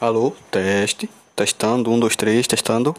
Alô, teste, testando, um, dois, três, testando.